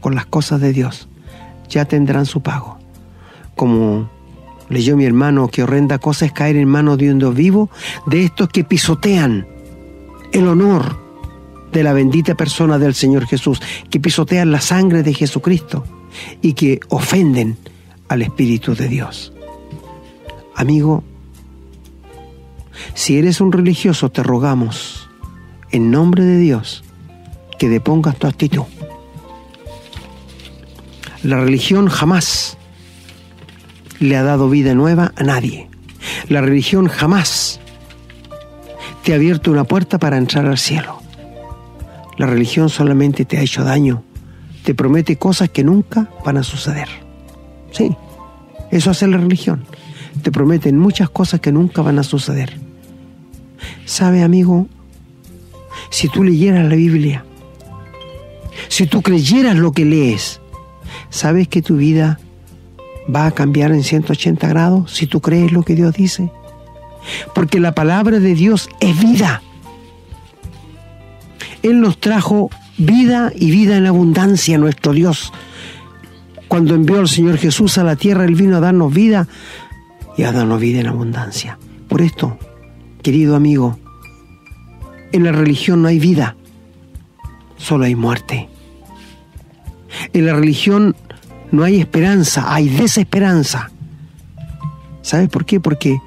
con las cosas de Dios, ya tendrán su pago. Como leyó mi hermano, que horrenda cosa es caer en manos de un Dios vivo, de estos que pisotean el honor de la bendita persona del Señor Jesús, que pisotean la sangre de Jesucristo y que ofenden al Espíritu de Dios. Amigo, si eres un religioso, te rogamos, en nombre de Dios, que depongas tu actitud. La religión jamás le ha dado vida nueva a nadie. La religión jamás te ha abierto una puerta para entrar al cielo. La religión solamente te ha hecho daño, te promete cosas que nunca van a suceder. Sí, eso hace la religión. Te prometen muchas cosas que nunca van a suceder. ¿Sabe, amigo? Si tú leyeras la Biblia, si tú creyeras lo que lees, ¿sabes que tu vida va a cambiar en 180 grados si tú crees lo que Dios dice? Porque la palabra de Dios es vida. Él nos trajo vida y vida en abundancia, nuestro Dios. Cuando envió al Señor Jesús a la tierra, Él vino a darnos vida y a darnos vida en abundancia. Por esto, querido amigo, en la religión no hay vida, solo hay muerte. En la religión no hay esperanza, hay desesperanza. ¿Sabes por qué? Porque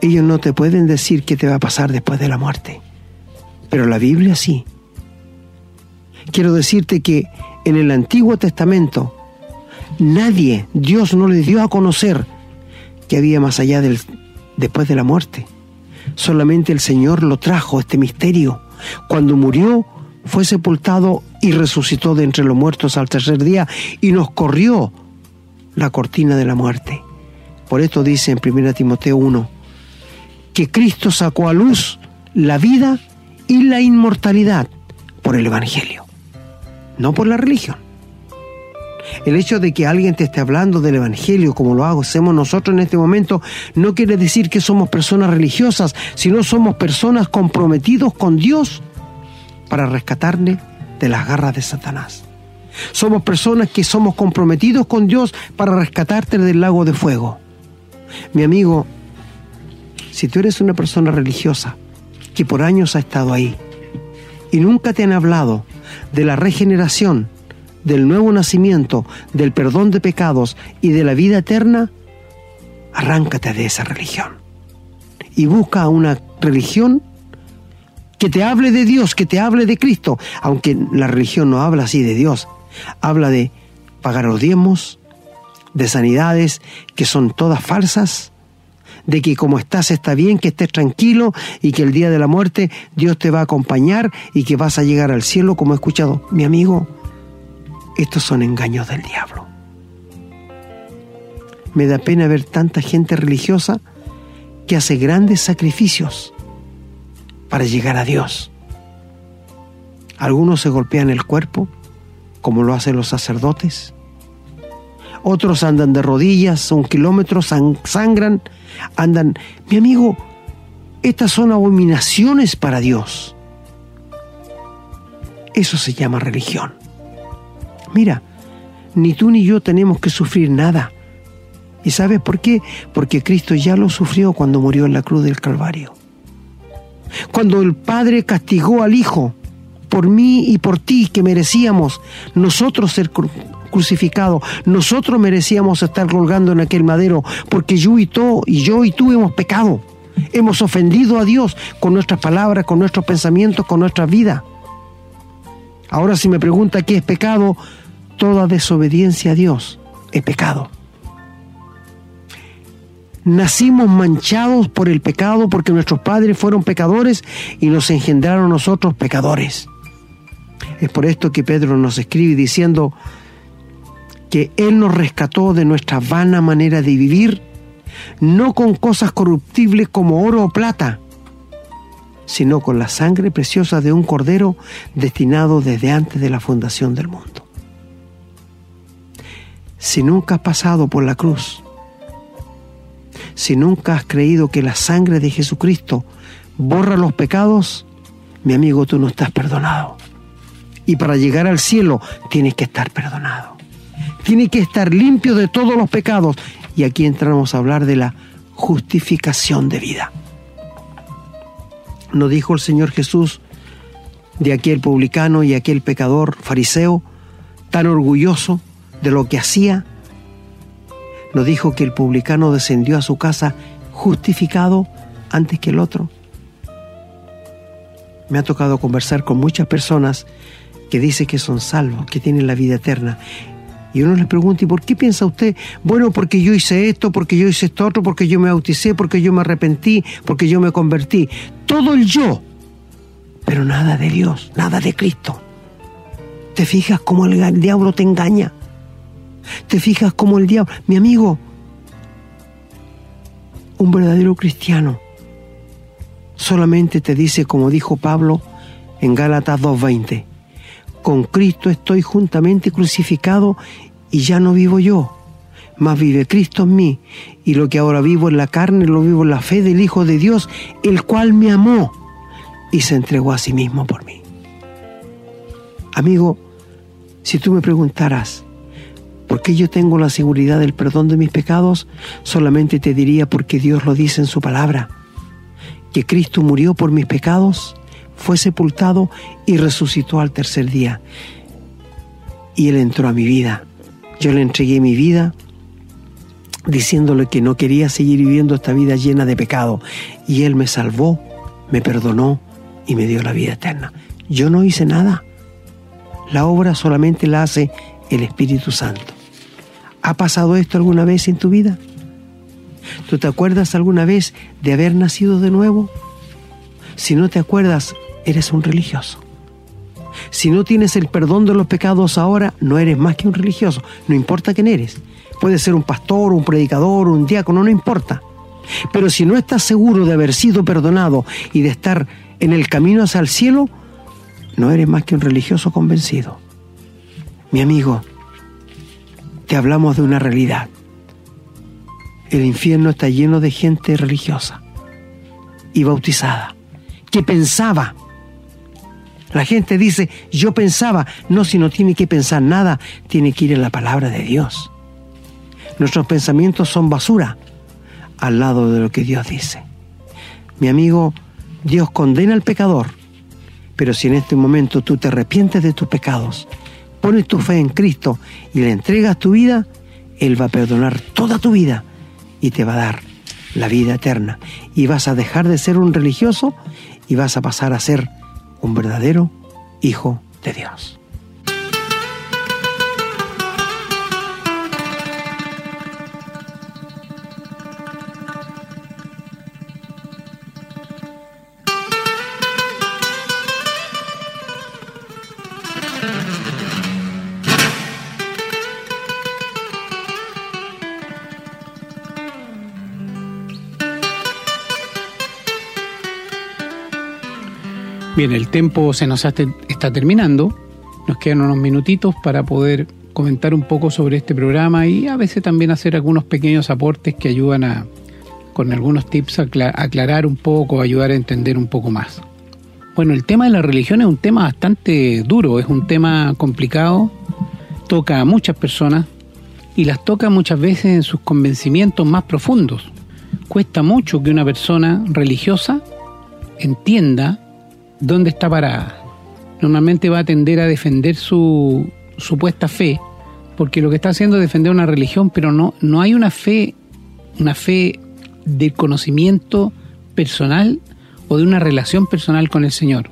ellos no te pueden decir qué te va a pasar después de la muerte. Pero la Biblia sí. Quiero decirte que en el Antiguo Testamento nadie, Dios no le dio a conocer que había más allá del después de la muerte. solamente el Señor lo trajo, este misterio. Cuando murió, fue sepultado y resucitó de entre los muertos al tercer día y nos corrió la cortina de la muerte. Por esto dice en 1 Timoteo 1, que Cristo sacó a luz la vida y la inmortalidad por el Evangelio, no por la religión. El hecho de que alguien te esté hablando del Evangelio como lo hacemos nosotros en este momento no quiere decir que somos personas religiosas, sino somos personas comprometidos con Dios para rescatarle de las garras de Satanás. Somos personas que somos comprometidos con Dios para rescatarte del lago de fuego. Mi amigo, si tú eres una persona religiosa que por años ha estado ahí y nunca te han hablado de la regeneración, del nuevo nacimiento, del perdón de pecados y de la vida eterna, arráncate de esa religión. Y busca una religión que te hable de Dios, que te hable de Cristo, aunque la religión no habla así de Dios, habla de pagar los diezmos, de sanidades que son todas falsas, de que como estás está bien, que estés tranquilo y que el día de la muerte Dios te va a acompañar y que vas a llegar al cielo como he escuchado. Mi amigo, estos son engaños del diablo. Me da pena ver tanta gente religiosa que hace grandes sacrificios para llegar a Dios. Algunos se golpean el cuerpo, como lo hacen los sacerdotes. Otros andan de rodillas, un kilómetro, sangran, andan... Mi amigo, estas son abominaciones para Dios. Eso se llama religión. Mira, ni tú ni yo tenemos que sufrir nada. ¿Y sabes por qué? Porque Cristo ya lo sufrió cuando murió en la cruz del Calvario. Cuando el Padre castigó al Hijo por mí y por ti que merecíamos nosotros ser crucificados, nosotros merecíamos estar colgando en aquel madero porque yo y tú y yo y tú hemos pecado. Hemos ofendido a Dios con nuestras palabras, con nuestros pensamientos, con nuestra vida. Ahora si me pregunta qué es pecado, toda desobediencia a Dios es pecado. Nacimos manchados por el pecado porque nuestros padres fueron pecadores y nos engendraron nosotros pecadores. Es por esto que Pedro nos escribe diciendo que Él nos rescató de nuestra vana manera de vivir, no con cosas corruptibles como oro o plata, sino con la sangre preciosa de un cordero destinado desde antes de la fundación del mundo. Si nunca has pasado por la cruz, si nunca has creído que la sangre de Jesucristo borra los pecados, mi amigo, tú no estás perdonado. Y para llegar al cielo tienes que estar perdonado. Tienes que estar limpio de todos los pecados. Y aquí entramos a hablar de la justificación de vida. ¿No dijo el Señor Jesús de aquel publicano y aquel pecador fariseo tan orgulloso de lo que hacía? nos dijo que el publicano descendió a su casa justificado antes que el otro. Me ha tocado conversar con muchas personas que dicen que son salvos, que tienen la vida eterna. Y uno les pregunta, ¿y por qué piensa usted? Bueno, porque yo hice esto, porque yo hice esto otro, porque yo me bauticé, porque yo me arrepentí, porque yo me convertí. Todo el yo, pero nada de Dios, nada de Cristo. ¿Te fijas cómo el diablo te engaña? Te fijas como el diablo, mi amigo, un verdadero cristiano solamente te dice, como dijo Pablo en Gálatas 2.20, con Cristo estoy juntamente crucificado y ya no vivo yo, mas vive Cristo en mí, y lo que ahora vivo en la carne lo vivo en la fe del Hijo de Dios, el cual me amó y se entregó a sí mismo por mí. Amigo, si tú me preguntaras, ¿Por qué yo tengo la seguridad del perdón de mis pecados? Solamente te diría porque Dios lo dice en su palabra, que Cristo murió por mis pecados, fue sepultado y resucitó al tercer día. Y Él entró a mi vida. Yo le entregué mi vida diciéndole que no quería seguir viviendo esta vida llena de pecado. Y Él me salvó, me perdonó y me dio la vida eterna. Yo no hice nada. La obra solamente la hace el Espíritu Santo. ¿Ha pasado esto alguna vez en tu vida? ¿Tú te acuerdas alguna vez de haber nacido de nuevo? Si no te acuerdas, eres un religioso. Si no tienes el perdón de los pecados ahora, no eres más que un religioso. No importa quién eres. Puede ser un pastor, un predicador, un diácono, no importa. Pero si no estás seguro de haber sido perdonado y de estar en el camino hacia el cielo, no eres más que un religioso convencido. Mi amigo, te hablamos de una realidad. El infierno está lleno de gente religiosa y bautizada, que pensaba. La gente dice, yo pensaba, no, si no tiene que pensar nada, tiene que ir en la palabra de Dios. Nuestros pensamientos son basura al lado de lo que Dios dice. Mi amigo, Dios condena al pecador, pero si en este momento tú te arrepientes de tus pecados, pones tu fe en Cristo y le entregas tu vida, Él va a perdonar toda tu vida y te va a dar la vida eterna. Y vas a dejar de ser un religioso y vas a pasar a ser un verdadero hijo de Dios. Bien, el tiempo se nos está terminando. Nos quedan unos minutitos para poder comentar un poco sobre este programa y a veces también hacer algunos pequeños aportes que ayudan a, con algunos tips, aclarar un poco, ayudar a entender un poco más. Bueno, el tema de la religión es un tema bastante duro, es un tema complicado, toca a muchas personas y las toca muchas veces en sus convencimientos más profundos. Cuesta mucho que una persona religiosa entienda dónde está parada. Normalmente va a tender a defender su supuesta fe, porque lo que está haciendo es defender una religión, pero no, no hay una fe, una fe de conocimiento personal o de una relación personal con el Señor.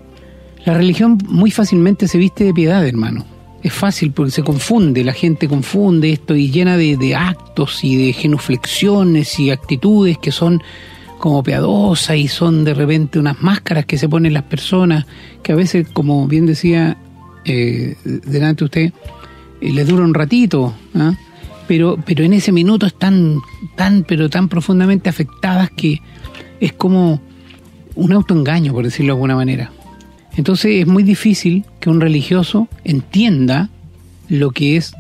La religión muy fácilmente se viste de piedad, hermano. Es fácil porque se confunde, la gente confunde esto y llena de, de actos y de genuflexiones y actitudes que son como piadosa y son de repente unas máscaras que se ponen las personas, que a veces, como bien decía eh, delante usted, eh, les dura un ratito, ¿ah? pero, pero en ese minuto están tan, pero tan profundamente afectadas que es como un autoengaño, por decirlo de alguna manera. Entonces es muy difícil que un religioso entienda lo que es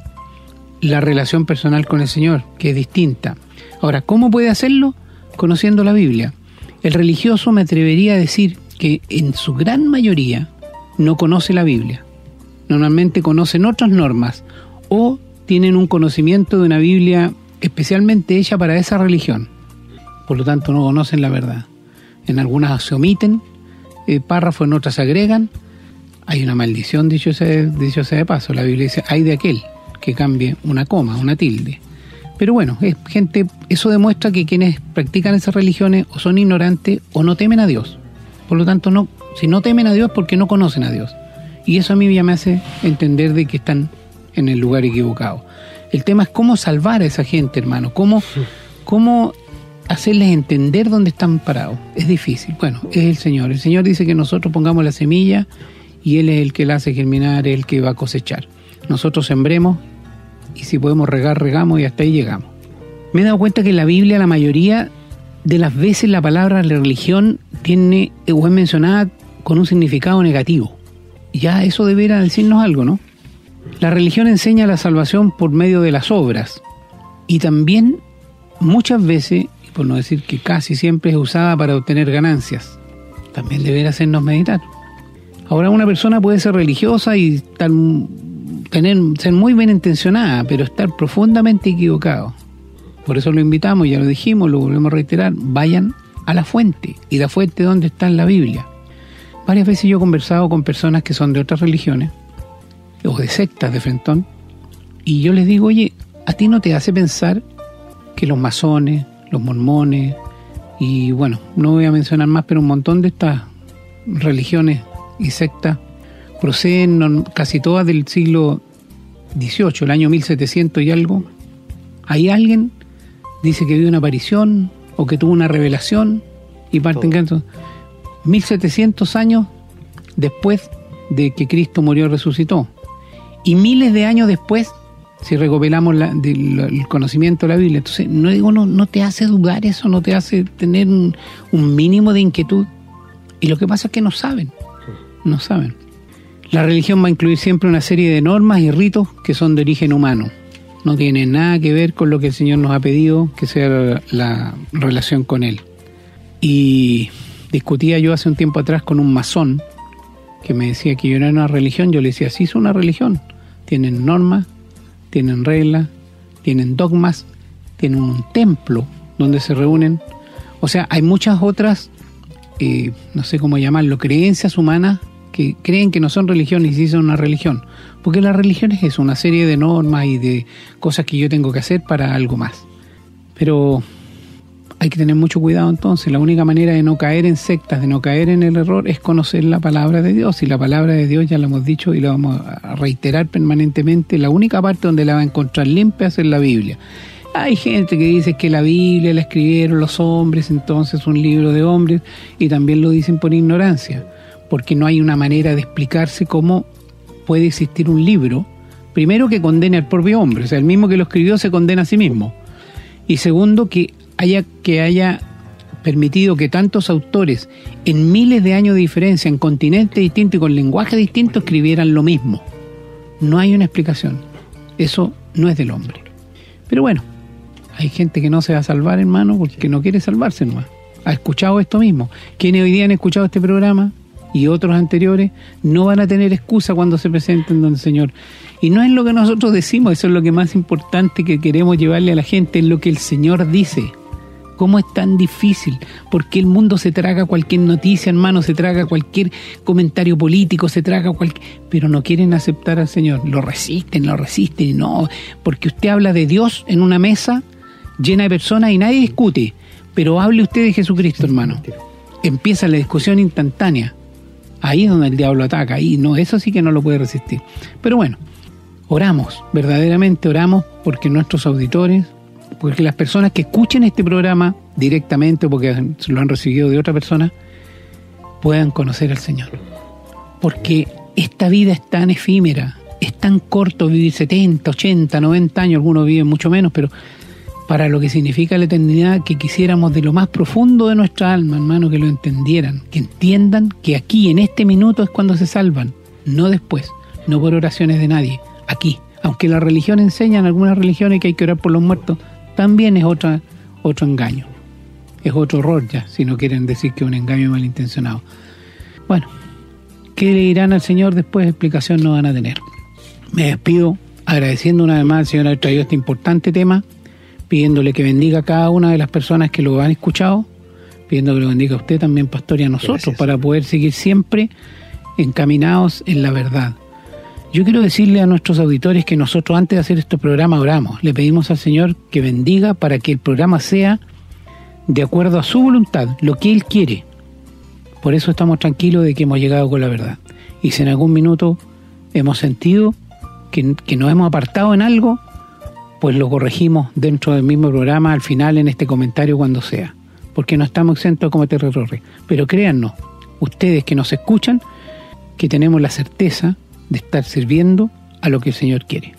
la relación personal con el Señor, que es distinta. Ahora, ¿cómo puede hacerlo? Conociendo la Biblia. El religioso me atrevería a decir que en su gran mayoría no conoce la Biblia. Normalmente conocen otras normas o tienen un conocimiento de una Biblia especialmente hecha para esa religión. Por lo tanto no conocen la verdad. En algunas se omiten eh, párrafos, en otras se agregan. Hay una maldición, dicho sea, dicho sea de paso. La Biblia dice, hay de aquel que cambie una coma, una tilde. Pero bueno, es gente, eso demuestra que quienes practican esas religiones o son ignorantes o no temen a Dios. Por lo tanto, no, si no temen a Dios porque no conocen a Dios. Y eso a mí ya me hace entender de que están en el lugar equivocado. El tema es cómo salvar a esa gente, hermano, cómo, cómo hacerles entender dónde están parados. Es difícil. Bueno, es el Señor. El Señor dice que nosotros pongamos la semilla y Él es el que la hace germinar, el que va a cosechar. Nosotros sembremos y si podemos regar, regamos y hasta ahí llegamos. Me he dado cuenta que en la Biblia la mayoría de las veces la palabra religión tiene o es mencionada con un significado negativo. Ya eso deberá decirnos algo, ¿no? La religión enseña la salvación por medio de las obras y también muchas veces, por no decir que casi siempre es usada para obtener ganancias. También deberá hacernos meditar. Ahora una persona puede ser religiosa y estar tener, ser muy bien intencionada, pero estar profundamente equivocado. Por eso lo invitamos, ya lo dijimos, lo volvemos a reiterar, vayan a la fuente. ¿Y la fuente dónde está en la Biblia? Varias veces yo he conversado con personas que son de otras religiones, o de sectas de Frentón, y yo les digo, oye, ¿a ti no te hace pensar que los masones, los mormones, y bueno, no voy a mencionar más, pero un montón de estas religiones y sectas proceden casi todas del siglo XVIII, el año 1700 y algo, hay alguien dice que vio una aparición o que tuvo una revelación y parten canto. 1700 años después de que Cristo murió y resucitó. Y miles de años después, si recopilamos el conocimiento de la Biblia, entonces no digo, no, no te hace dudar eso, no te hace tener un, mínimo de inquietud. Y lo que pasa es que no saben, no saben. La religión va a incluir siempre una serie de normas y ritos que son de origen humano. No tiene nada que ver con lo que el Señor nos ha pedido que sea la relación con Él. Y discutía yo hace un tiempo atrás con un masón que me decía que yo era una religión. Yo le decía, sí, es una religión. Tienen normas, tienen reglas, tienen dogmas, tienen un templo donde se reúnen. O sea, hay muchas otras, eh, no sé cómo llamarlo, creencias humanas que creen que no son religiones y sí son una religión. Porque la religión es una serie de normas y de cosas que yo tengo que hacer para algo más. Pero hay que tener mucho cuidado entonces. La única manera de no caer en sectas, de no caer en el error, es conocer la palabra de Dios. Y la palabra de Dios, ya lo hemos dicho y lo vamos a reiterar permanentemente, la única parte donde la va a encontrar limpia es en la Biblia. Hay gente que dice que la Biblia la escribieron los hombres, entonces es un libro de hombres, y también lo dicen por ignorancia, porque no hay una manera de explicarse cómo puede existir un libro, primero que condene al propio hombre, o sea, el mismo que lo escribió se condena a sí mismo, y segundo que haya, que haya permitido que tantos autores en miles de años de diferencia, en continentes distintos y con lenguaje distinto, escribieran lo mismo. No hay una explicación. Eso no es del hombre. Pero bueno, hay gente que no se va a salvar, hermano, porque no quiere salvarse nomás. Ha escuchado esto mismo. Quienes hoy día han escuchado este programa y otros anteriores no van a tener excusa cuando se presenten donde el Señor. Y no es lo que nosotros decimos, eso es lo que más importante que queremos llevarle a la gente, es lo que el Señor dice. ¿Cómo es tan difícil? Porque el mundo se traga cualquier noticia, hermano, se traga cualquier comentario político, se traga cualquier... Pero no quieren aceptar al Señor. Lo resisten, lo resisten, no. Porque usted habla de Dios en una mesa llena de personas y nadie discute. Pero hable usted de Jesucristo, hermano. Empieza la discusión instantánea. Ahí es donde el diablo ataca. Ahí no, eso sí que no lo puede resistir. Pero bueno, oramos, verdaderamente oramos porque nuestros auditores porque las personas que escuchen este programa directamente o porque lo han recibido de otra persona, puedan conocer al Señor. Porque esta vida es tan efímera, es tan corto vivir 70, 80, 90 años, algunos viven mucho menos, pero para lo que significa la eternidad, que quisiéramos de lo más profundo de nuestra alma, hermano, que lo entendieran, que entiendan que aquí, en este minuto, es cuando se salvan, no después, no por oraciones de nadie, aquí. Aunque la religión enseña en algunas religiones que hay que orar por los muertos, también es otra, otro engaño. Es otro horror ya, si no quieren decir que es un engaño malintencionado. Bueno, ¿qué le dirán al Señor después? Explicación no van a tener. Me despido agradeciendo una vez más al Señor haber traído este importante tema, pidiéndole que bendiga a cada una de las personas que lo han escuchado, pidiendo que lo bendiga a usted también, pastor, y a nosotros, para poder seguir siempre encaminados en la verdad. Yo quiero decirle a nuestros auditores que nosotros antes de hacer este programa oramos, le pedimos al Señor que bendiga para que el programa sea de acuerdo a su voluntad, lo que Él quiere. Por eso estamos tranquilos de que hemos llegado con la verdad. Y si en algún minuto hemos sentido que, que nos hemos apartado en algo, pues lo corregimos dentro del mismo programa, al final en este comentario cuando sea. Porque no estamos exentos de cometer errores. Pero créannos, ustedes que nos escuchan, que tenemos la certeza de estar sirviendo a lo que el Señor quiere.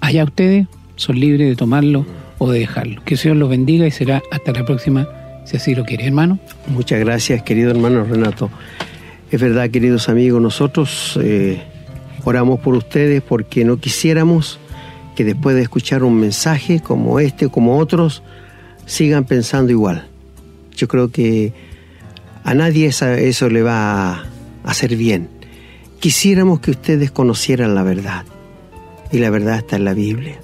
Allá ustedes son libres de tomarlo o de dejarlo. Que el Señor los bendiga y será hasta la próxima, si así lo quiere, hermano. Muchas gracias, querido hermano Renato. Es verdad, queridos amigos, nosotros eh, oramos por ustedes porque no quisiéramos que después de escuchar un mensaje como este, como otros, sigan pensando igual. Yo creo que a nadie eso le va a hacer bien. Quisiéramos que ustedes conocieran la verdad. Y la verdad está en la Biblia.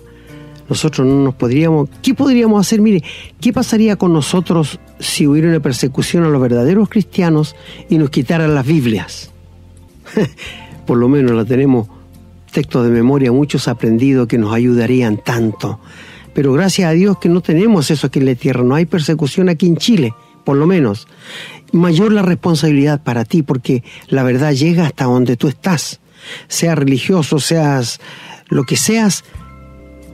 Nosotros no nos podríamos... ¿Qué podríamos hacer? Mire, ¿qué pasaría con nosotros si hubiera una persecución a los verdaderos cristianos y nos quitaran las Biblias? Por lo menos la tenemos textos de memoria, muchos aprendidos que nos ayudarían tanto. Pero gracias a Dios que no tenemos eso aquí en la tierra, no hay persecución aquí en Chile, por lo menos mayor la responsabilidad para ti, porque la verdad llega hasta donde tú estás. Seas religioso, seas lo que seas,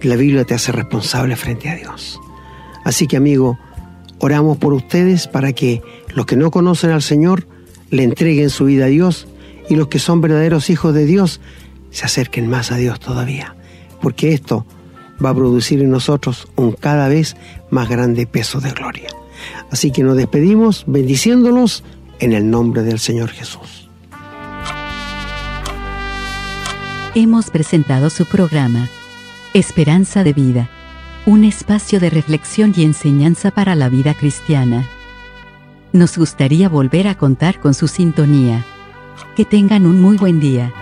la Biblia te hace responsable frente a Dios. Así que amigo, oramos por ustedes para que los que no conocen al Señor le entreguen su vida a Dios y los que son verdaderos hijos de Dios se acerquen más a Dios todavía, porque esto va a producir en nosotros un cada vez más grande peso de gloria. Así que nos despedimos bendiciéndolos en el nombre del Señor Jesús. Hemos presentado su programa, Esperanza de Vida, un espacio de reflexión y enseñanza para la vida cristiana. Nos gustaría volver a contar con su sintonía. Que tengan un muy buen día.